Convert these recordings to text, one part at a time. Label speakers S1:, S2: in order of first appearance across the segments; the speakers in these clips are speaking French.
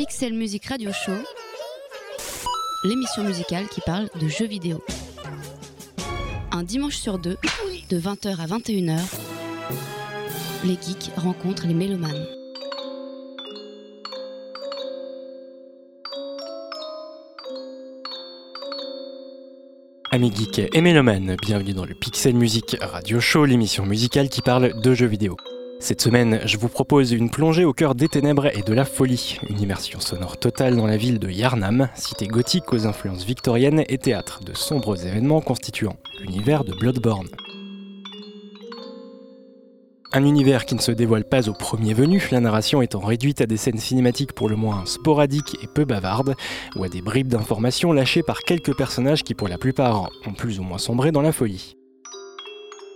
S1: Pixel Music Radio Show, l'émission musicale qui parle de jeux vidéo. Un dimanche sur deux, de 20h à 21h, les geeks rencontrent les mélomanes.
S2: Amis geeks et mélomanes, bienvenue dans le Pixel Music Radio Show, l'émission musicale qui parle de jeux vidéo. Cette semaine, je vous propose une plongée au cœur des ténèbres et de la folie, une immersion sonore totale dans la ville de Yarnam, cité gothique aux influences victoriennes et théâtre de sombres événements constituant l'univers de Bloodborne. Un univers qui ne se dévoile pas au premier venu, la narration étant réduite à des scènes cinématiques pour le moins sporadiques et peu bavardes, ou à des bribes d'informations lâchées par quelques personnages qui pour la plupart ont plus ou moins sombré dans la folie.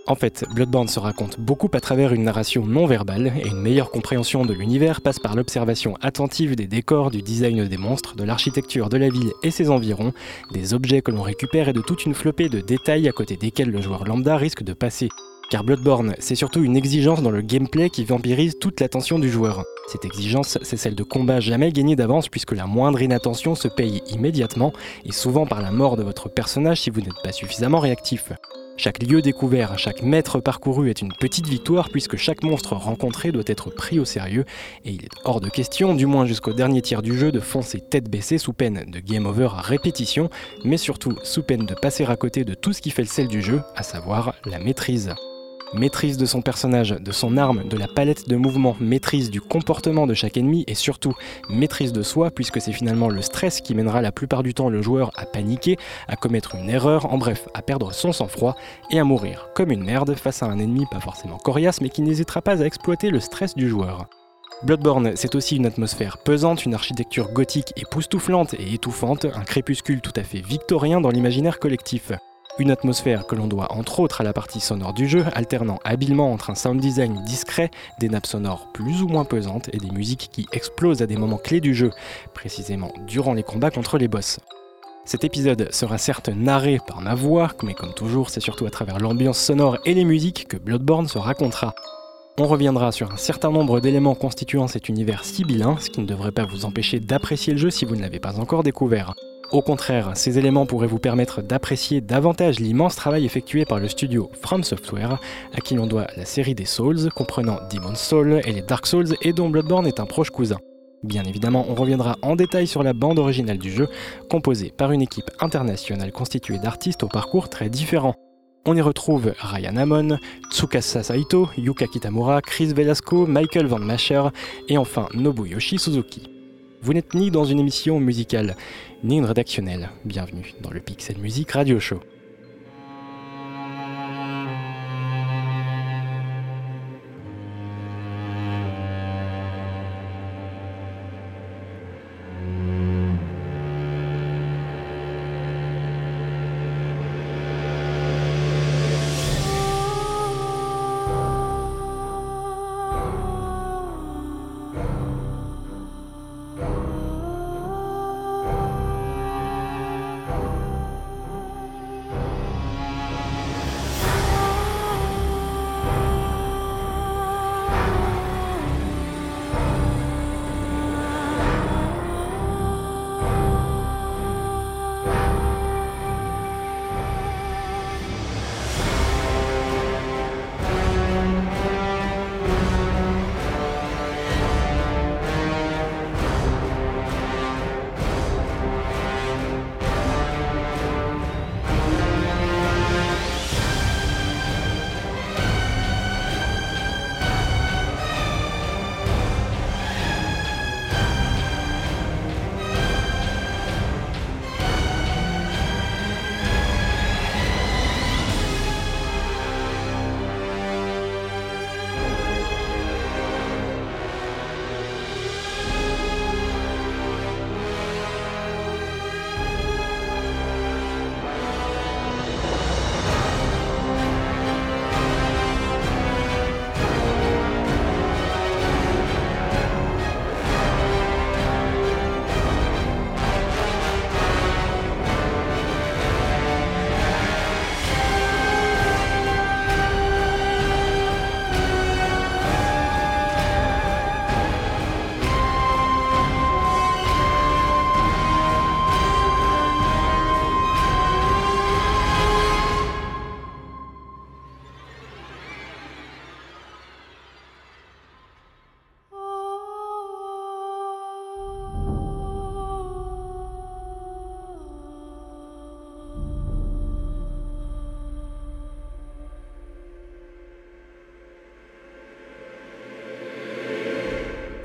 S2: En fait, Bloodborne se raconte beaucoup à travers une narration non verbale, et une meilleure compréhension de l'univers passe par l'observation attentive des décors, du design des monstres, de l'architecture de la ville et ses environs, des objets que l'on récupère et de toute une flopée de détails à côté desquels le joueur lambda risque de passer. Car Bloodborne, c'est surtout une exigence dans le gameplay qui vampirise toute l'attention du joueur. Cette exigence, c'est celle de combat jamais gagné d'avance puisque la moindre inattention se paye immédiatement et souvent par la mort de votre personnage si vous n'êtes pas suffisamment réactif. Chaque lieu découvert, chaque mètre parcouru est une petite victoire puisque chaque monstre rencontré doit être pris au sérieux et il est hors de question, du moins jusqu'au dernier tiers du jeu, de foncer tête baissée sous peine de game over à répétition, mais surtout sous peine de passer à côté de tout ce qui fait le sel du jeu, à savoir la maîtrise. Maîtrise de son personnage, de son arme, de la palette de mouvements, maîtrise du comportement de chaque ennemi et surtout maîtrise de soi puisque c'est finalement le stress qui mènera la plupart du temps le joueur à paniquer, à commettre une erreur, en bref, à perdre son sang-froid et à mourir comme une merde face à un ennemi pas forcément coriace mais qui n'hésitera pas à exploiter le stress du joueur. Bloodborne, c'est aussi une atmosphère pesante, une architecture gothique époustouflante et étouffante, un crépuscule tout à fait victorien dans l'imaginaire collectif. Une atmosphère que l'on doit entre autres à la partie sonore du jeu, alternant habilement entre un sound design discret, des nappes sonores plus ou moins pesantes et des musiques qui explosent à des moments clés du jeu, précisément durant les combats contre les boss. Cet épisode sera certes narré par ma voix, mais comme toujours, c'est surtout à travers l'ambiance sonore et les musiques que Bloodborne se racontera. On reviendra sur un certain nombre d'éléments constituant cet univers sibyllin, ce qui ne devrait pas vous empêcher d'apprécier le jeu si vous ne l'avez pas encore découvert. Au contraire, ces éléments pourraient vous permettre d'apprécier davantage l'immense travail effectué par le studio From Software, à qui l'on doit la série des Souls, comprenant Demon's Soul et les Dark Souls, et dont Bloodborne est un proche cousin. Bien évidemment, on reviendra en détail sur la bande originale du jeu, composée par une équipe internationale constituée d'artistes au parcours très différents. On y retrouve Ryan Amon, Tsukasa Saito, Yuka Kitamura, Chris Velasco, Michael Van Masher et enfin Nobuyoshi Suzuki. Vous n'êtes ni dans une émission musicale, ni une rédactionnelle. Bienvenue dans le Pixel Music Radio Show.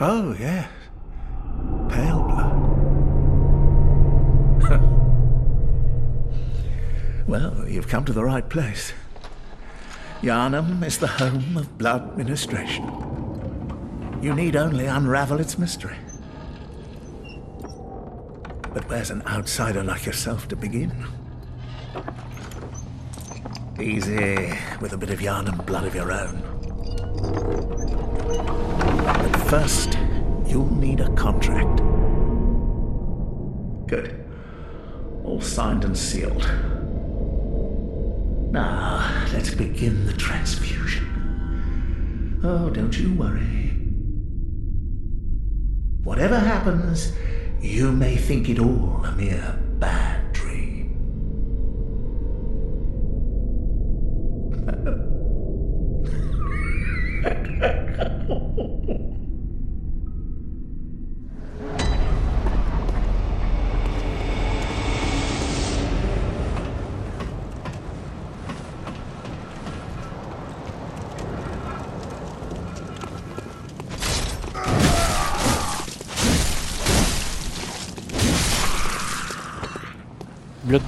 S3: Oh, yes. Pale blood. well, you've come to the right place. Yarnum is the home of blood ministration. You need only unravel its mystery. But where's an outsider like yourself to begin? Easy, with a bit of yarn and blood of your own. But first, you'll need a contract. Good. All signed and sealed. Now, let's begin the transfusion. Oh, don't you worry. Whatever happens, you may think it all a mere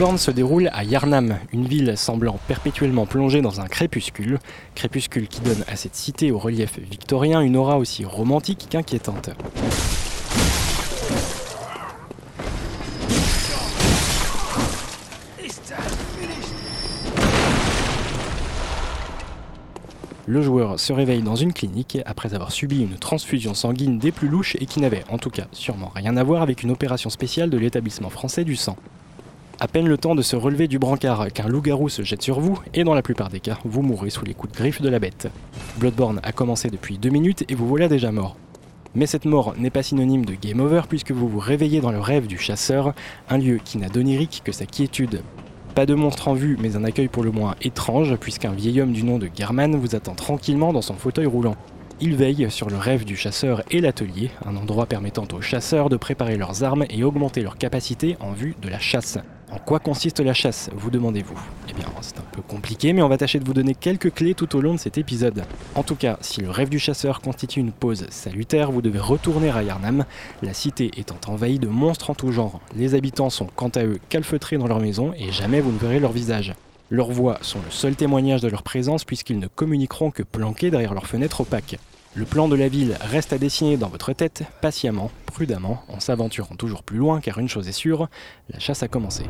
S2: Se déroule à Yarnam, une ville semblant perpétuellement plongée dans un crépuscule, crépuscule qui donne à cette cité au relief victorien une aura aussi romantique qu'inquiétante. Le joueur se réveille dans une clinique après avoir subi une transfusion sanguine des plus louches et qui n'avait en tout cas sûrement rien à voir avec une opération spéciale de l'établissement français du sang. À peine le temps de se relever du brancard qu'un loup-garou se jette sur vous, et dans la plupart des cas, vous mourrez sous les coups de griffe de la bête. Bloodborne a commencé depuis deux minutes et vous voilà déjà mort. Mais cette mort n'est pas synonyme de game over puisque vous vous réveillez dans le rêve du chasseur, un lieu qui n'a d'onirique que sa quiétude. Pas de monstre en vue, mais un accueil pour le moins étrange, puisqu'un vieil homme du nom de German vous attend tranquillement dans son fauteuil roulant. Il veille sur le rêve du chasseur et l'atelier, un endroit permettant aux chasseurs de préparer leurs armes et augmenter leurs capacités en vue de la chasse. En quoi consiste la chasse, vous demandez-vous? Eh bien, c'est un peu compliqué, mais on va tâcher de vous donner quelques clés tout au long de cet épisode. En tout cas, si le rêve du chasseur constitue une pause salutaire, vous devez retourner à Yarnam, la cité étant envahie de monstres en tout genre. Les habitants sont quant à eux calfeutrés dans leur maison et jamais vous ne verrez leur visage. Leurs voix sont le seul témoignage de leur présence puisqu'ils ne communiqueront que planqués derrière leurs fenêtres opaques. Le plan de la ville reste à dessiner dans votre tête, patiemment, prudemment, en s'aventurant toujours plus loin car une chose est sûre, la chasse a commencé.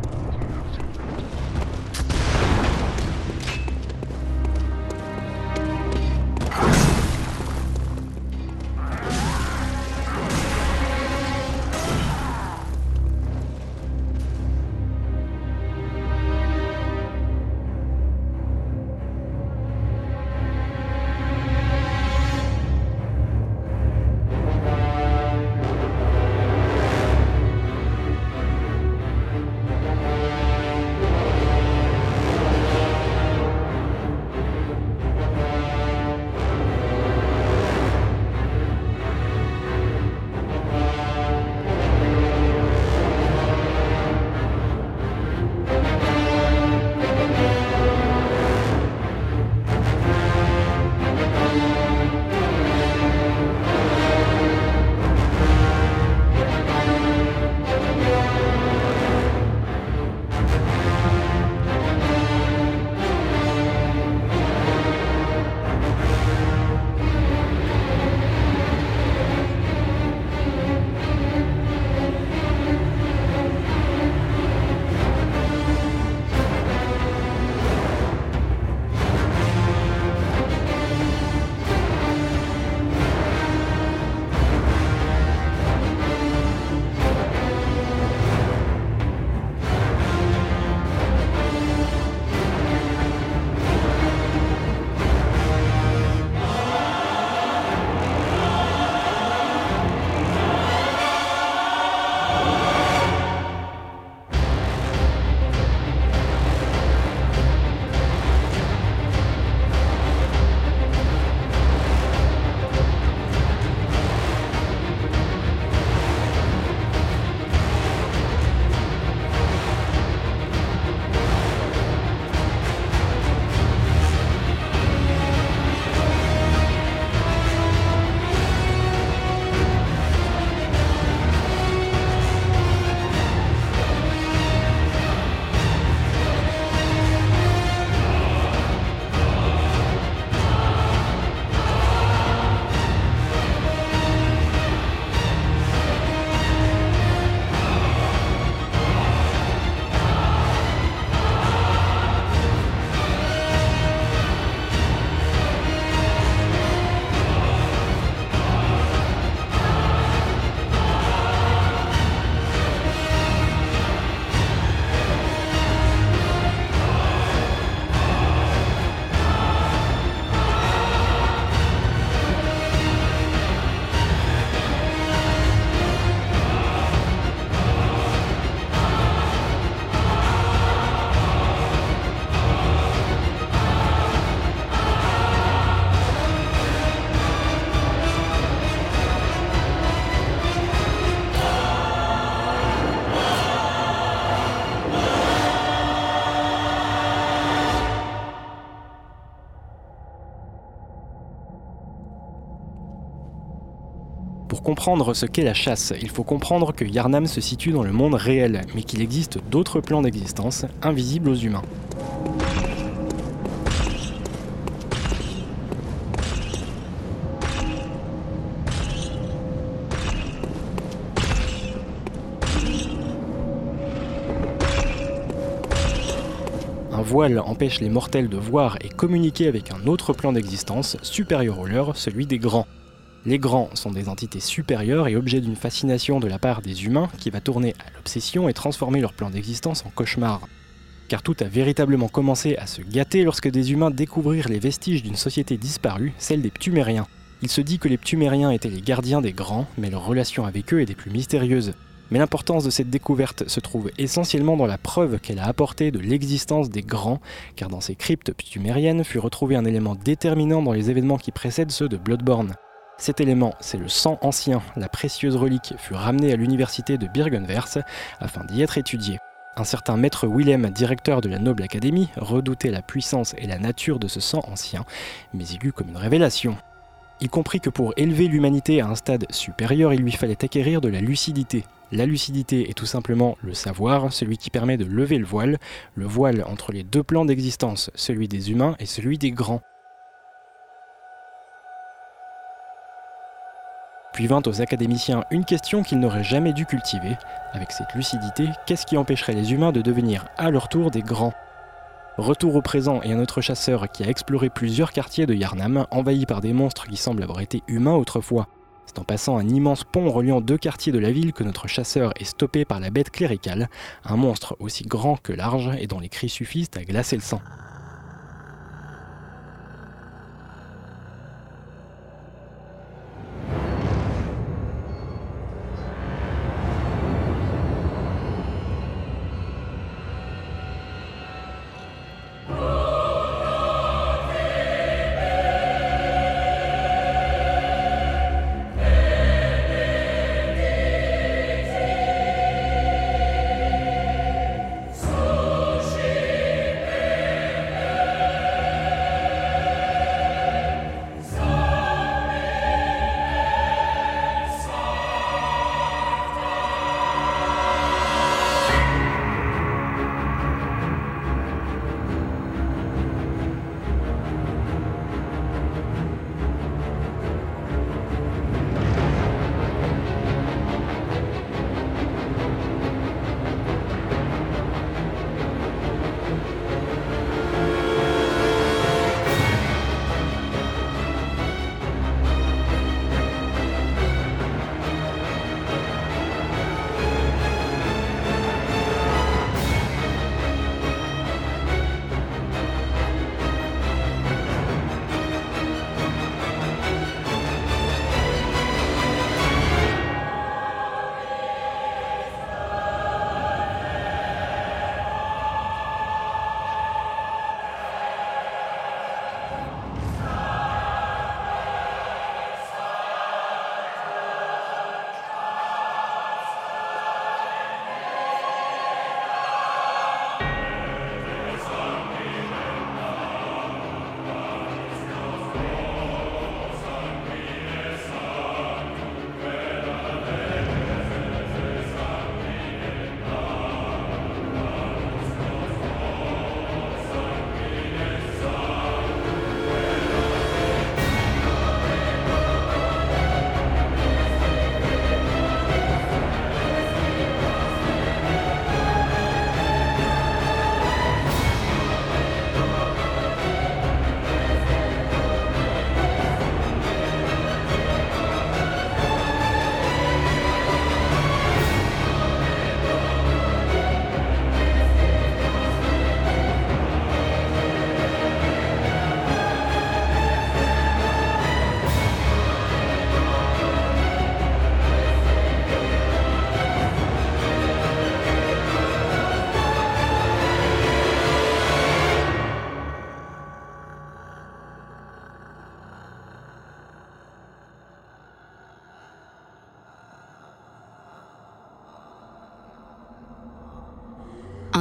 S2: Comprendre ce qu'est la chasse, il faut comprendre que Yarnam se situe dans le monde réel, mais qu'il existe d'autres plans d'existence invisibles aux humains. Un voile empêche les mortels de voir et communiquer avec un autre plan d'existence supérieur au leur, celui des grands. Les grands sont des entités supérieures et objets d'une fascination de la part des humains qui va tourner à l'obsession et transformer leur plan d'existence en cauchemar. Car tout a véritablement commencé à se gâter lorsque des humains découvrirent les vestiges d'une société disparue, celle des Ptumériens. Il se dit que les Ptumériens étaient les gardiens des grands, mais leur relation avec eux est des plus mystérieuses. Mais l'importance de cette découverte se trouve essentiellement dans la preuve qu'elle a apportée de l'existence des grands, car dans ces cryptes ptumériennes fut retrouvé un élément déterminant dans les événements qui précèdent ceux de Bloodborne. Cet élément, c'est le sang ancien. La précieuse relique fut ramenée à l'université de Birgenvers afin d'y être étudiée. Un certain maître Willem, directeur de la Noble Académie, redoutait la puissance et la nature de ce sang ancien, mais il eut comme une révélation. Il comprit que pour élever l'humanité à un stade supérieur, il lui fallait acquérir de la lucidité. La lucidité est tout simplement le savoir, celui qui permet de lever le voile, le voile entre les deux plans d'existence, celui des humains et celui des grands. Puis vint aux académiciens une question qu'ils n'auraient jamais dû cultiver. Avec cette lucidité, qu'est-ce qui empêcherait les humains de devenir à leur tour des grands? Retour au présent et un autre chasseur qui a exploré plusieurs quartiers de Yarnam, envahis par des monstres qui semblent avoir été humains autrefois. C'est en passant un immense pont reliant deux quartiers de la ville que notre chasseur est stoppé par la bête cléricale, un monstre aussi grand que large et dont les cris suffisent à glacer le sang.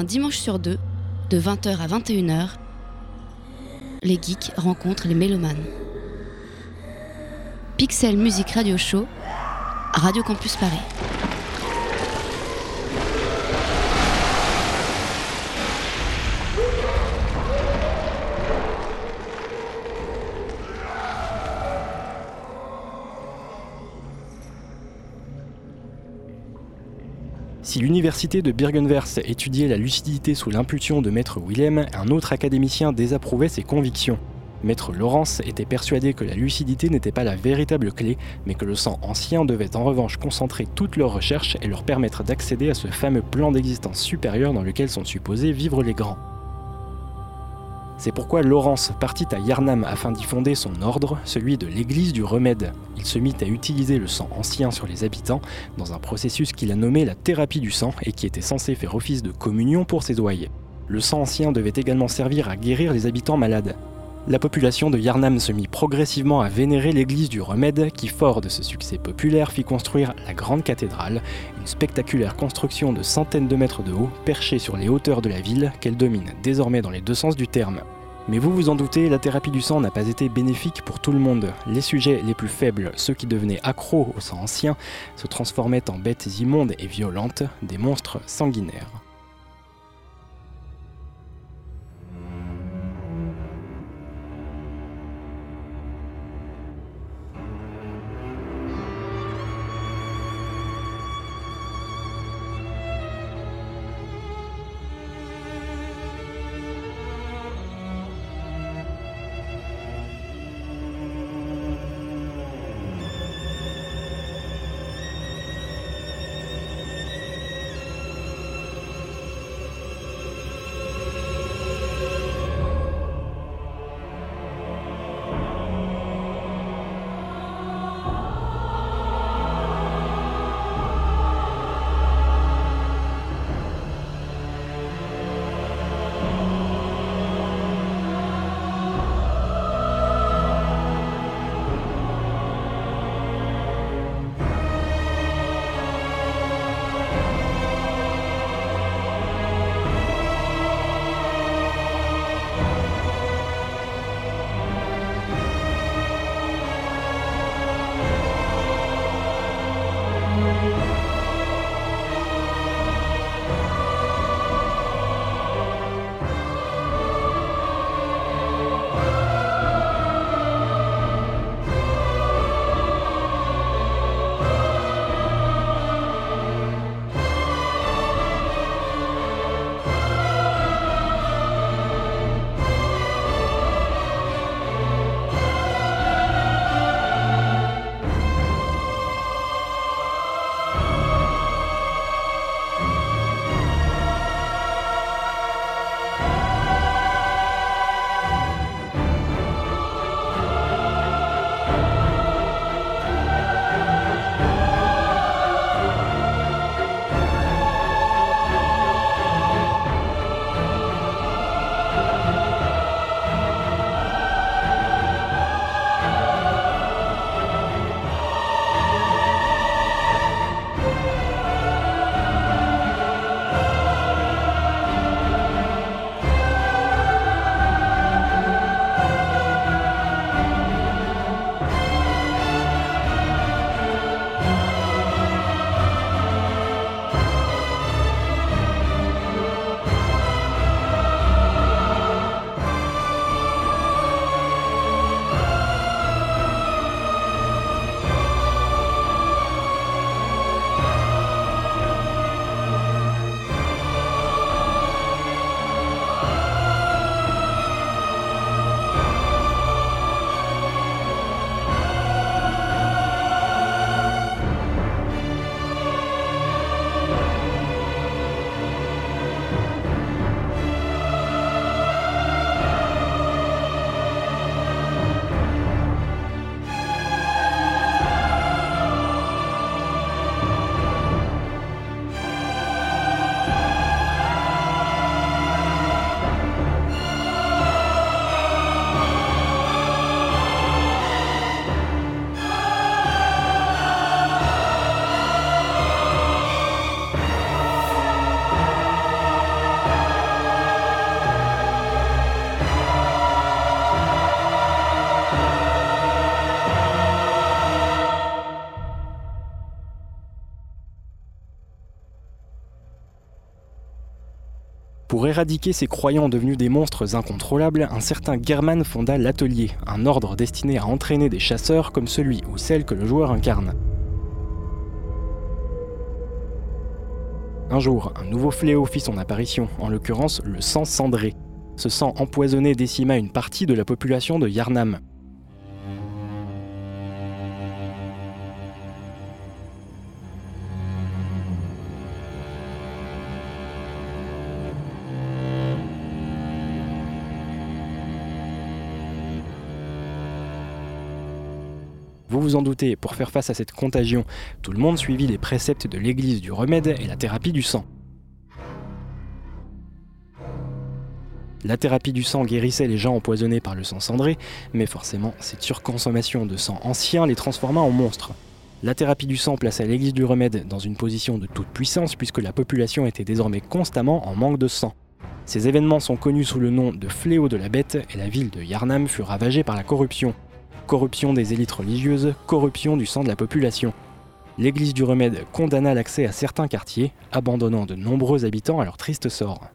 S1: Un dimanche sur deux, de 20h à 21h, les geeks rencontrent les mélomanes. Pixel Music Radio Show, Radio Campus Paris.
S2: Si l'université de Birgenwers étudiait la lucidité sous l'impulsion de maître Willem, un autre académicien désapprouvait ses convictions. Maître Laurence était persuadé que la lucidité n'était pas la véritable clé, mais que le sang ancien devait en revanche concentrer toutes leurs recherches et leur permettre d'accéder à ce fameux plan d'existence supérieur dans lequel sont supposés vivre les grands. C'est pourquoi Laurence partit à Yarnam afin d'y fonder son ordre, celui de l'Église du Remède. Il se mit à utiliser le sang ancien sur les habitants dans un processus qu'il a nommé la thérapie du sang et qui était censé faire office de communion pour ses doyers. Le sang ancien devait également servir à guérir les habitants malades. La population de Yarnam se mit progressivement à vénérer l'église du Remède, qui, fort de ce succès populaire, fit construire la grande cathédrale, une spectaculaire construction de centaines de mètres de haut, perchée sur les hauteurs de la ville, qu'elle domine désormais dans les deux sens du terme. Mais vous vous en doutez, la thérapie du sang n'a pas été bénéfique pour tout le monde. Les sujets les plus faibles, ceux qui devenaient accros au sang ancien, se transformaient en bêtes immondes et violentes, des monstres sanguinaires. Pour éradiquer ces croyants devenus des monstres incontrôlables, un certain German fonda l'Atelier, un ordre destiné à entraîner des chasseurs comme celui ou celle que le joueur incarne. Un jour, un nouveau fléau fit son apparition, en l'occurrence le sang cendré. Ce sang empoisonné décima une partie de la population de Yarnam. Pour faire face à cette contagion, tout le monde suivit les préceptes de l'église du remède et la thérapie du sang. La thérapie du sang guérissait les gens empoisonnés par le sang cendré, mais forcément, cette surconsommation de sang ancien les transforma en monstres. La thérapie du sang plaça l'église du remède dans une position de toute puissance puisque la population était désormais constamment en manque de sang. Ces événements sont connus sous le nom de fléau de la bête et la ville de Yarnam fut ravagée par la corruption corruption des élites religieuses, corruption du sang de la population. L'Église du Remède condamna l'accès à certains quartiers, abandonnant de nombreux habitants à leur triste sort.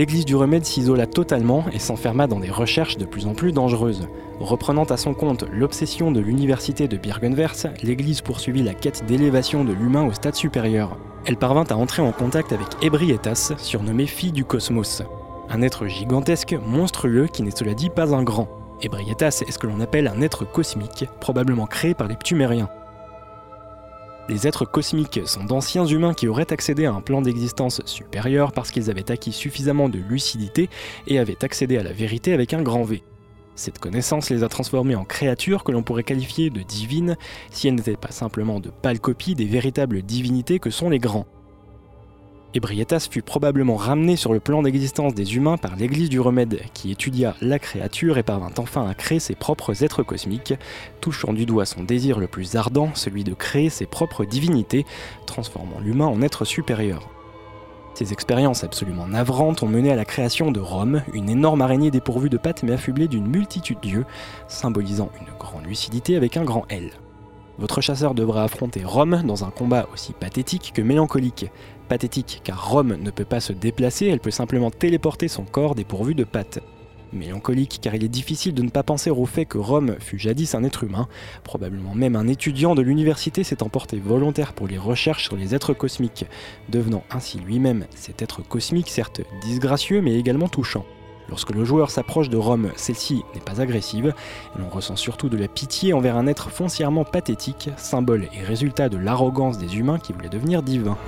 S2: L'église du remède s'isola totalement et s'enferma dans des recherches de plus en plus dangereuses. Reprenant à son compte l'obsession de l'université de Birkenwers, l'église poursuivit la quête d'élévation de l'humain au stade supérieur. Elle parvint à entrer en contact avec Ebrietas, surnommée fille du cosmos. Un être gigantesque, monstrueux, qui n'est cela dit pas un grand. Ebrietas est ce que l'on appelle un être cosmique, probablement créé par les Ptumériens. Les êtres cosmiques sont d'anciens humains qui auraient accédé à un plan d'existence supérieur parce qu'ils avaient acquis suffisamment de lucidité et avaient accédé à la vérité avec un grand V. Cette connaissance les a transformés en créatures que l'on pourrait qualifier de divines si elles n'étaient pas simplement de pâles copies des véritables divinités que sont les grands. Ebrietas fut probablement ramené sur le plan d'existence des humains par l'Église du Remède, qui étudia la créature et parvint enfin à créer ses propres êtres cosmiques, touchant du doigt son désir le plus ardent, celui de créer ses propres divinités, transformant l'humain en être supérieur. Ces expériences absolument navrantes ont mené à la création de Rome, une énorme araignée dépourvue de pattes mais affublée d'une multitude d'yeux, symbolisant une grande lucidité avec un grand L. Votre chasseur devra affronter Rome dans un combat aussi pathétique que mélancolique, pathétique car Rome ne peut pas se déplacer, elle peut simplement téléporter son corps dépourvu de pattes. Mélancolique car il est difficile de ne pas penser au fait que Rome fut jadis un être humain, probablement même un étudiant de l'université s'est emporté volontaire pour les recherches sur les êtres cosmiques, devenant ainsi lui-même cet être cosmique certes disgracieux mais également touchant. Lorsque le joueur s'approche de Rome, celle-ci n'est pas agressive, et l'on ressent surtout de la pitié envers un être foncièrement pathétique, symbole et résultat de l'arrogance des humains qui voulaient devenir divins.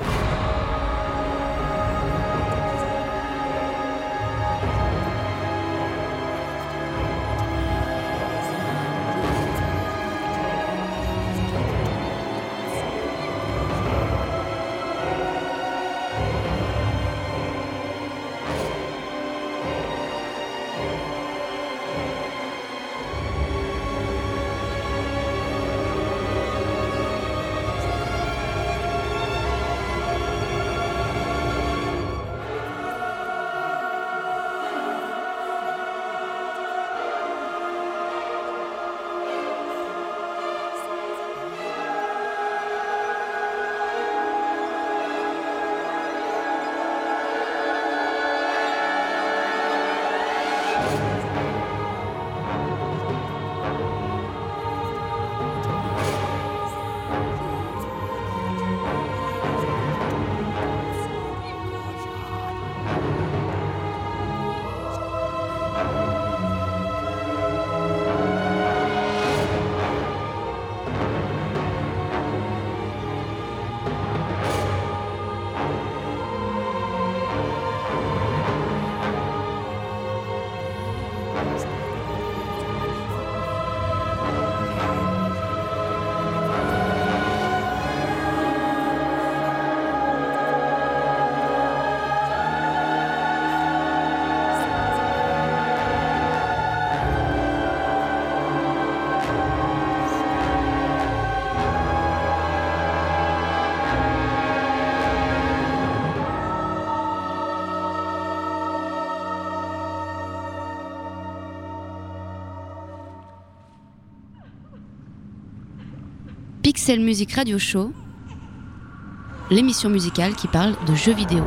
S1: Pixel Music Radio Show, l'émission musicale qui parle de jeux vidéo.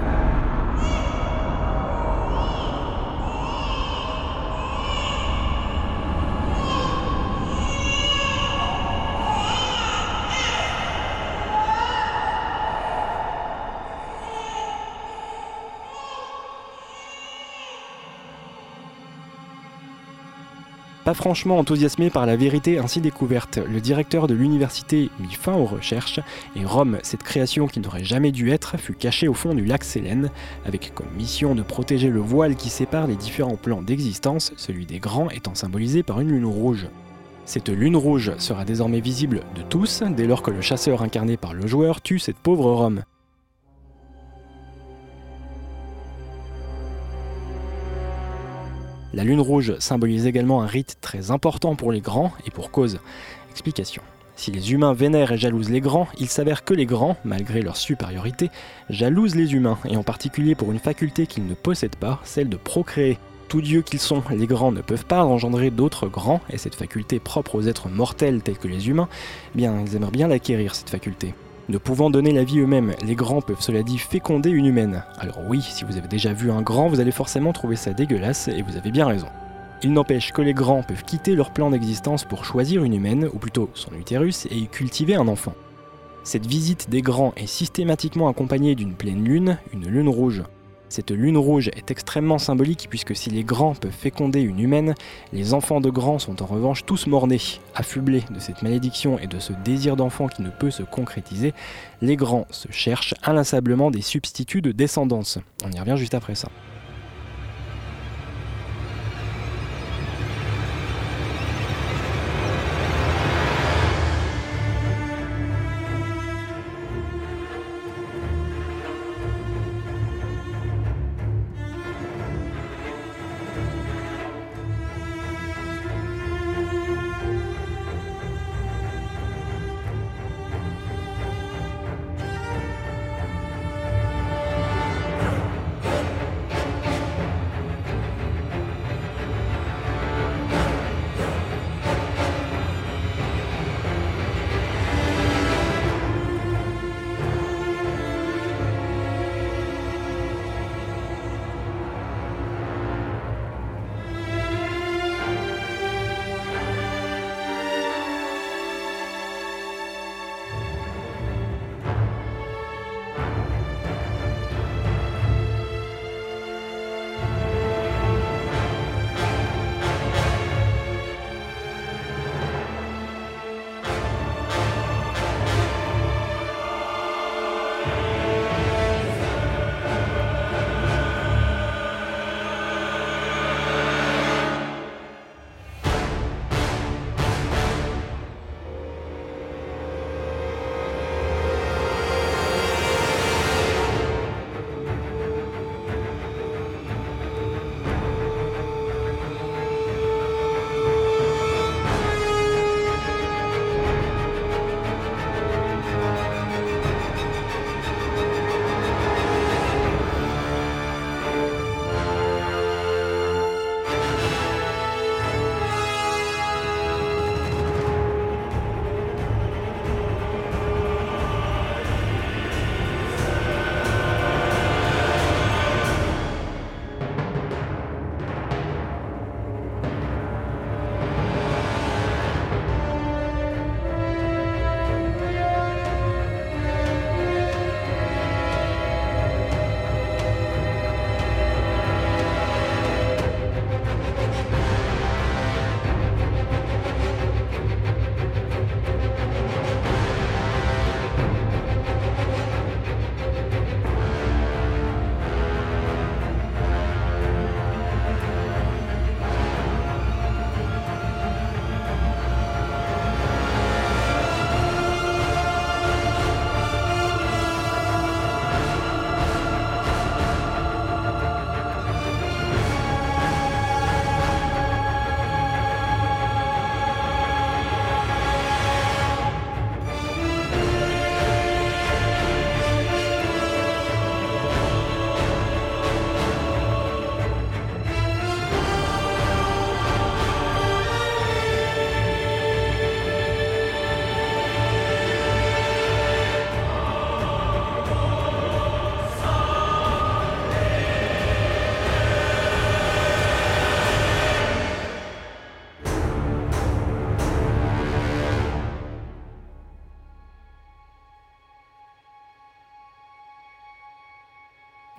S2: Pas franchement enthousiasmé par la vérité ainsi découverte, le directeur de l'université mit fin aux recherches et Rome, cette création qui n'aurait jamais dû être, fut cachée au fond du lac Sélène, avec comme mission de protéger le voile qui sépare les différents plans d'existence, celui des grands étant symbolisé par une lune rouge. Cette lune rouge sera désormais visible de tous dès lors que le chasseur incarné par le joueur tue cette pauvre Rome. La lune rouge symbolise également un rite très important pour les grands et pour cause. Explication. Si les humains vénèrent et jalousent les grands, il s'avère que les grands, malgré leur supériorité, jalousent les humains, et en particulier pour une faculté qu'ils ne possèdent pas, celle de procréer. Tous dieux qu'ils sont, les grands ne peuvent pas engendrer d'autres grands, et cette faculté propre aux êtres mortels tels que les humains, eh bien ils aimeraient bien l'acquérir, cette faculté. Ne pouvant donner la vie eux-mêmes, les grands peuvent cela dit féconder une humaine. Alors oui, si vous avez déjà vu un grand, vous allez forcément trouver ça dégueulasse, et vous avez bien raison. Il n'empêche que les grands peuvent quitter leur plan d'existence pour choisir une humaine, ou plutôt son utérus, et y cultiver un enfant. Cette visite des grands est systématiquement accompagnée d'une pleine lune, une lune rouge. Cette lune rouge est extrêmement symbolique puisque si les grands peuvent féconder une humaine, les enfants de grands sont en revanche tous morts-nés. Affublés de cette malédiction et de ce désir d'enfant qui ne peut se concrétiser, les grands se cherchent inlassablement des substituts de descendance. On y revient juste après ça.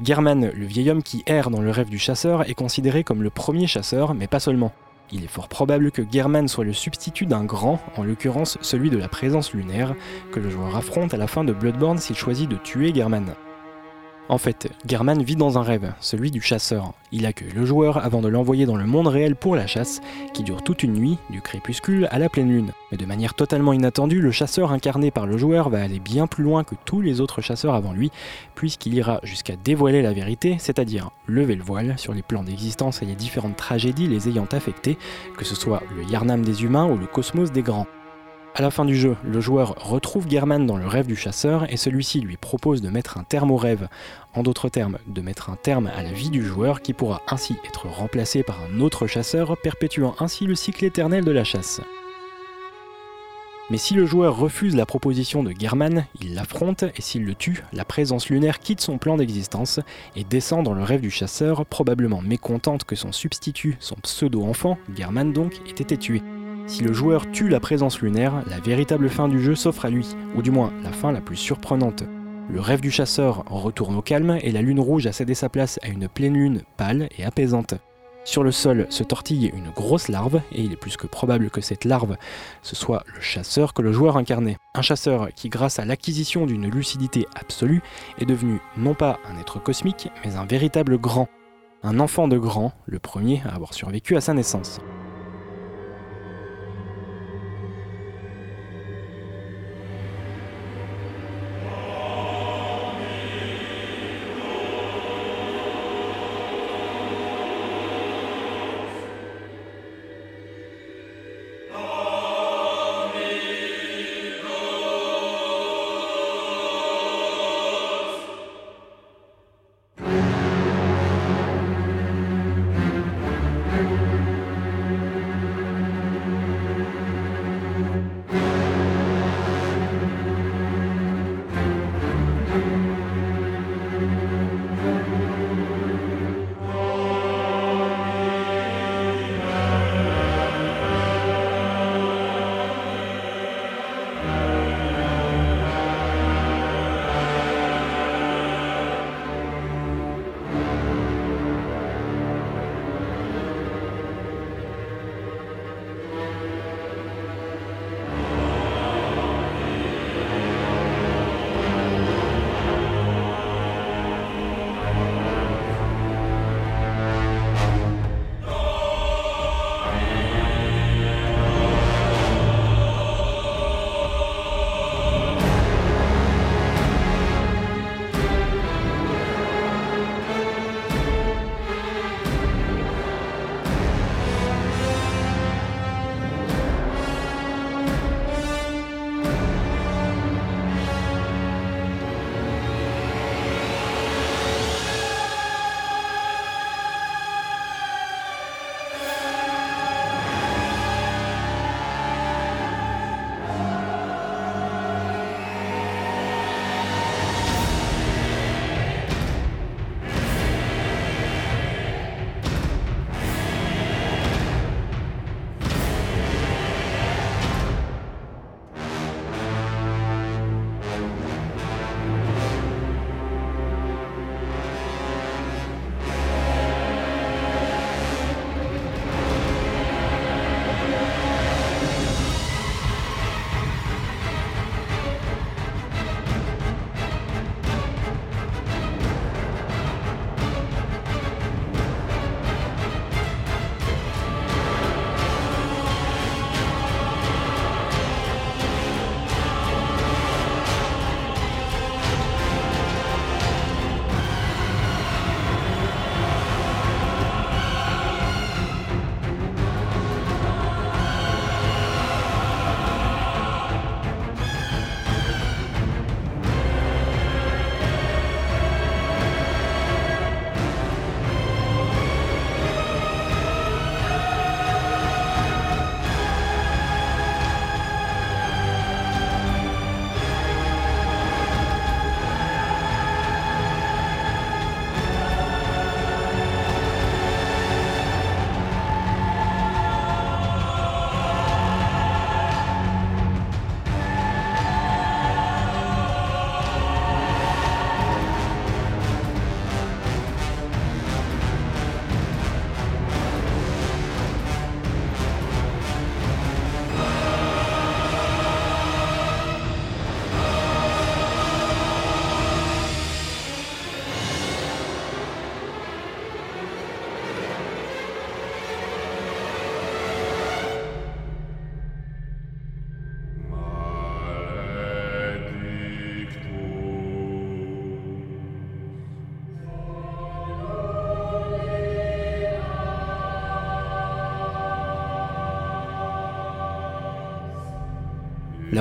S2: German, le vieil homme qui erre dans le rêve du chasseur, est considéré comme le premier chasseur, mais pas seulement. Il est fort probable que German soit le substitut d'un grand, en l'occurrence celui de la présence lunaire, que le joueur affronte à la fin de Bloodborne s'il choisit de tuer German. En fait, German vit dans un rêve, celui du chasseur. Il accueille le joueur avant de l'envoyer dans le monde réel pour la chasse, qui dure toute une nuit, du crépuscule à la pleine lune. Mais de manière totalement inattendue, le chasseur incarné par le joueur va aller bien plus loin que tous les autres chasseurs avant lui, puisqu'il ira jusqu'à dévoiler la vérité, c'est-à-dire lever le voile sur les plans d'existence et les différentes tragédies les ayant affectés, que ce soit le Yarnam des humains ou le cosmos des grands. À la fin du jeu, le joueur retrouve German dans le rêve du chasseur et celui-ci lui propose de mettre un terme au rêve, en d'autres termes, de mettre un terme à la vie du joueur qui pourra ainsi être remplacé par un autre chasseur, perpétuant ainsi le cycle éternel de la chasse. Mais si le joueur refuse la proposition de German, il l'affronte et s'il le tue, la présence lunaire quitte son plan d'existence et descend dans le rêve du chasseur, probablement mécontente que son substitut, son pseudo-enfant, German donc, ait été tué. Si le joueur tue la présence lunaire, la véritable fin du jeu s'offre à lui, ou du moins la fin la plus surprenante. Le rêve du chasseur retourne au calme et la lune rouge a cédé sa place à une pleine lune pâle et apaisante. Sur le sol se tortille une grosse larve, et il est plus que probable que cette larve, ce soit le chasseur que le joueur incarnait. Un chasseur qui, grâce à l'acquisition d'une lucidité absolue, est devenu non pas un être cosmique, mais un véritable grand. Un enfant de grand, le premier à avoir survécu à sa naissance.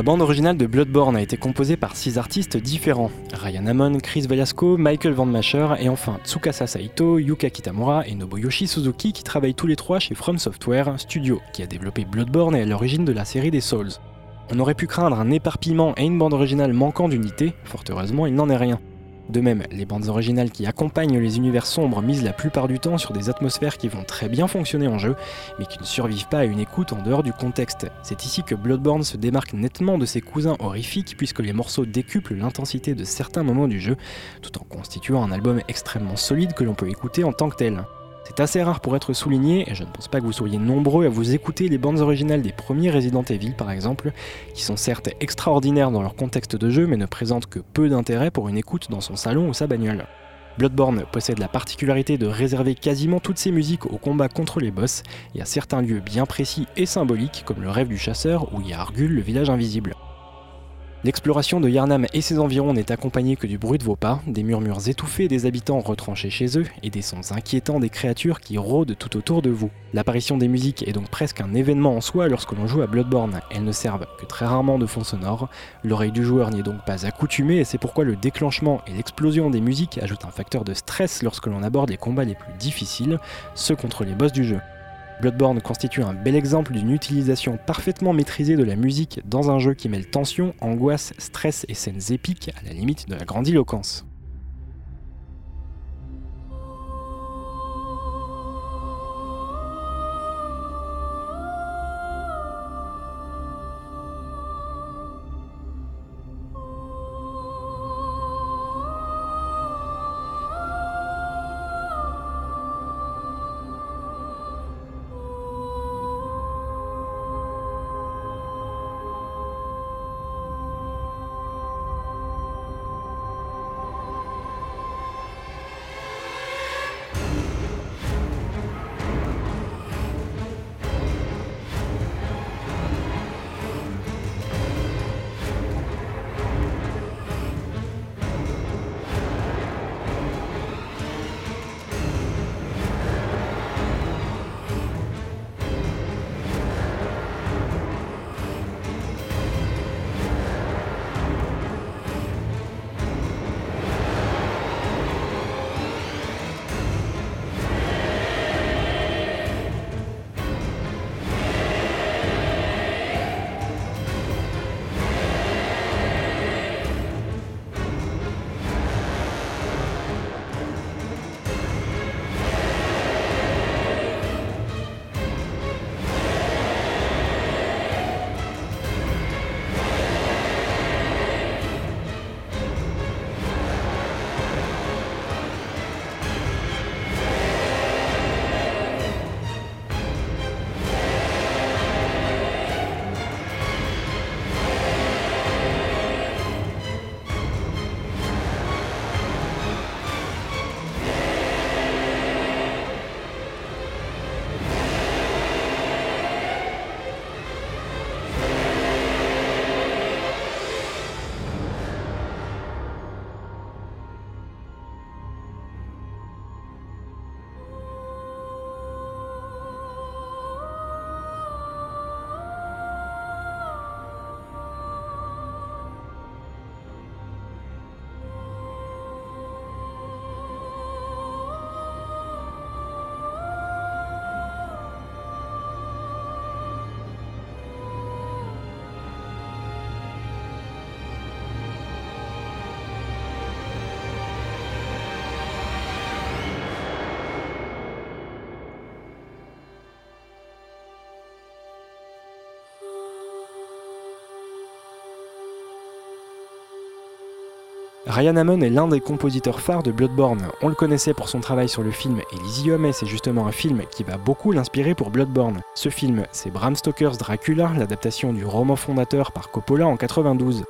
S2: Bande originale de Bloodborne a été composée par six artistes différents Ryan Amon, Chris Velasco, Michael Van Masher et enfin Tsukasa Saito, Yuka Kitamura et Nobuyoshi Suzuki qui travaillent tous les trois chez From Software, studio qui a développé Bloodborne et à l'origine de la série des Souls. On aurait pu craindre un éparpillement et une bande originale manquant d'unité, fort heureusement il n'en est rien. De même, les bandes originales qui accompagnent les univers sombres misent la plupart du temps sur des atmosphères qui vont très bien fonctionner en jeu, mais qui ne survivent pas à une écoute en dehors du contexte. C'est ici que Bloodborne se démarque nettement de ses cousins horrifiques, puisque les morceaux décuplent l'intensité de certains moments du jeu, tout en constituant un album extrêmement solide que l'on peut écouter en tant que tel. C'est assez rare pour être souligné, et je ne pense pas que vous soyez nombreux à vous écouter les bandes originales des premiers Resident Evil par exemple, qui sont certes extraordinaires dans leur contexte de jeu mais ne présentent que peu d'intérêt pour une écoute dans son salon ou sa bagnole. Bloodborne possède la particularité de réserver quasiment toutes ses musiques au combat contre les boss et à certains lieux bien précis et symboliques comme le rêve du chasseur ou Yargul, le village invisible. L'exploration de Yarnam et ses environs n'est accompagnée que du bruit de vos pas, des murmures étouffés des habitants retranchés chez eux et des sons inquiétants des créatures qui rôdent tout autour de vous. L'apparition des musiques est donc presque un événement en soi lorsque l'on joue à Bloodborne. Elles ne servent que très rarement de fond sonore, l'oreille du joueur n'y est donc pas accoutumée et c'est pourquoi le déclenchement et l'explosion des musiques ajoutent un facteur de stress lorsque l'on aborde les combats les plus difficiles, ceux contre les boss du jeu. Bloodborne constitue un bel exemple d'une utilisation parfaitement maîtrisée de la musique dans un jeu qui mêle tension, angoisse, stress et scènes épiques à la limite de la grandiloquence. Ryan Hammond est l'un des compositeurs phares de Bloodborne. On le connaissait pour son travail sur le film Elysium et c'est justement un film qui va beaucoup l'inspirer pour Bloodborne. Ce film, c'est Bram Stoker's Dracula, l'adaptation du roman fondateur par Coppola en 92.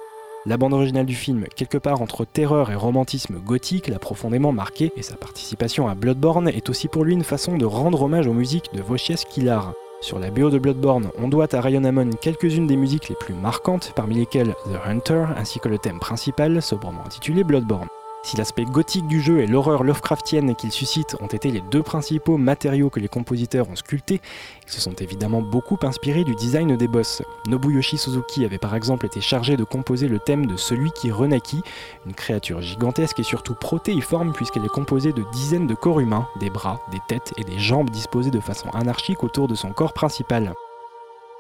S2: La bande originale du film, quelque part entre terreur et romantisme gothique, l'a profondément marqué, et sa participation à Bloodborne est aussi pour lui une façon de rendre hommage aux musiques de Wojciech Kilar. Sur la BO de Bloodborne, on doit à Ryan Hammond quelques-unes des musiques les plus marquantes, parmi lesquelles The Hunter ainsi que le thème principal, sobrement intitulé Bloodborne. Si l'aspect gothique du jeu et l'horreur Lovecraftienne qu'il suscite ont été les deux principaux matériaux que les compositeurs ont sculptés, ils se sont évidemment beaucoup inspirés du design des boss. Nobuyoshi Suzuki avait par exemple été chargé de composer le thème de celui qui renaquit, une créature gigantesque et surtout protéiforme puisqu'elle est composée de dizaines de corps humains, des bras, des têtes et des jambes disposés de façon anarchique autour de son corps principal.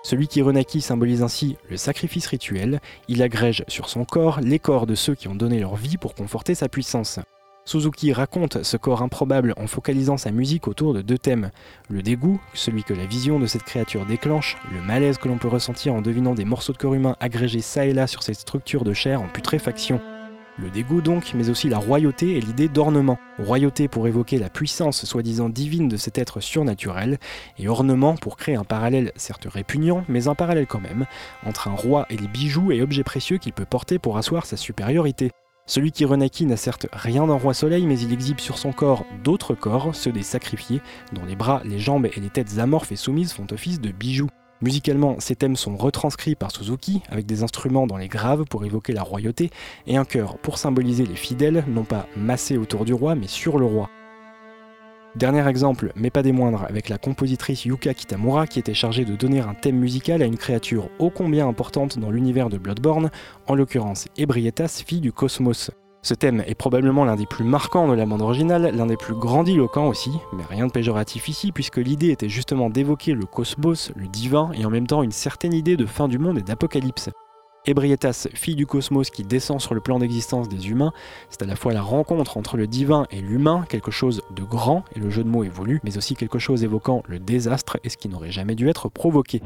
S2: Celui qui renaquit symbolise ainsi le sacrifice rituel, il agrège sur son corps les corps de ceux qui ont donné leur vie pour conforter sa puissance. Suzuki raconte ce corps improbable en focalisant sa musique autour de deux thèmes. Le dégoût, celui que la vision de cette créature déclenche, le malaise que l'on peut ressentir en devinant des morceaux de corps humain agrégés ça et là sur cette structure de chair en putréfaction. Le dégoût donc, mais aussi la royauté et l'idée d'ornement. Royauté pour évoquer la puissance soi-disant divine de cet être surnaturel, et ornement pour créer un parallèle certes répugnant, mais un parallèle quand même, entre un roi et les bijoux et objets précieux qu'il peut porter pour asseoir sa supériorité. Celui qui renaquit n'a certes rien d'un roi soleil, mais il exhibe sur son corps d'autres corps, ceux des sacrifiés, dont les bras, les jambes et les têtes amorphes et soumises font office de bijoux. Musicalement, ces thèmes sont retranscrits par Suzuki avec des instruments dans les graves pour évoquer la royauté et un chœur pour symboliser les fidèles, non pas massés autour du roi mais sur le roi. Dernier exemple, mais pas des moindres, avec la compositrice Yuka Kitamura qui était chargée de donner un thème musical à une créature ô combien importante dans l'univers de Bloodborne, en l'occurrence Ebrietas, fille du cosmos. Ce thème est probablement l'un des plus marquants de la bande originale, l'un des plus grandiloquents aussi, mais rien de péjoratif ici puisque l'idée était justement d'évoquer le cosmos, le divin et en même temps une certaine idée de fin du monde et d'apocalypse. Ebrietas, fille du cosmos qui descend sur le plan d'existence des humains, c'est à la fois la rencontre entre le divin et l'humain, quelque chose de grand, et le jeu de mots est mais aussi quelque chose évoquant le désastre et ce qui n'aurait jamais dû être provoqué.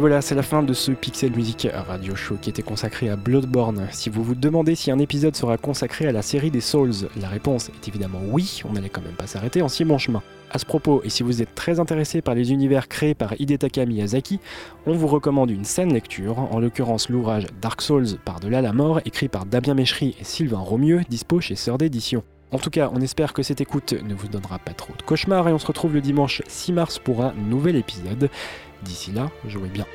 S2: Et voilà, c'est la fin de ce Pixel Music Radio Show qui était consacré à Bloodborne. Si vous vous demandez si un épisode sera consacré à la série des Souls, la réponse est évidemment oui, on n'allait quand même pas s'arrêter en si bon chemin. À ce propos, et si vous êtes très intéressé par les univers créés par Hidetaka Miyazaki, on vous recommande une saine lecture, en l'occurrence l'ouvrage Dark Souls par-delà la mort, écrit par Damien Méchery et Sylvain Romieux, dispo chez Sœur d'édition. En tout cas, on espère que cette écoute ne vous donnera pas trop de cauchemars et on se retrouve le dimanche 6 mars pour un nouvel épisode. D'ici là, jouez bien.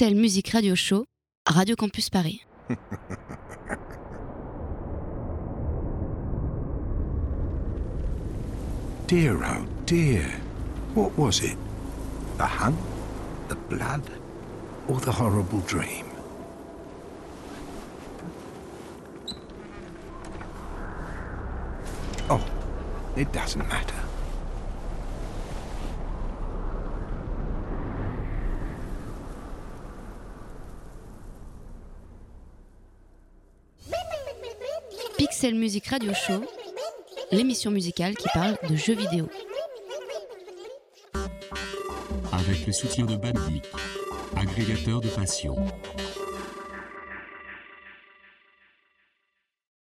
S1: Music Radio Show, Radio Campus Paris.
S3: Dear, oh dear. What was it? The hunt? The blood? Or the horrible dream? Oh, it doesn't matter.
S1: Pixel Music Radio Show, l'émission musicale qui parle de jeux vidéo.
S4: Avec le soutien de Bandic, agrégateur de passion.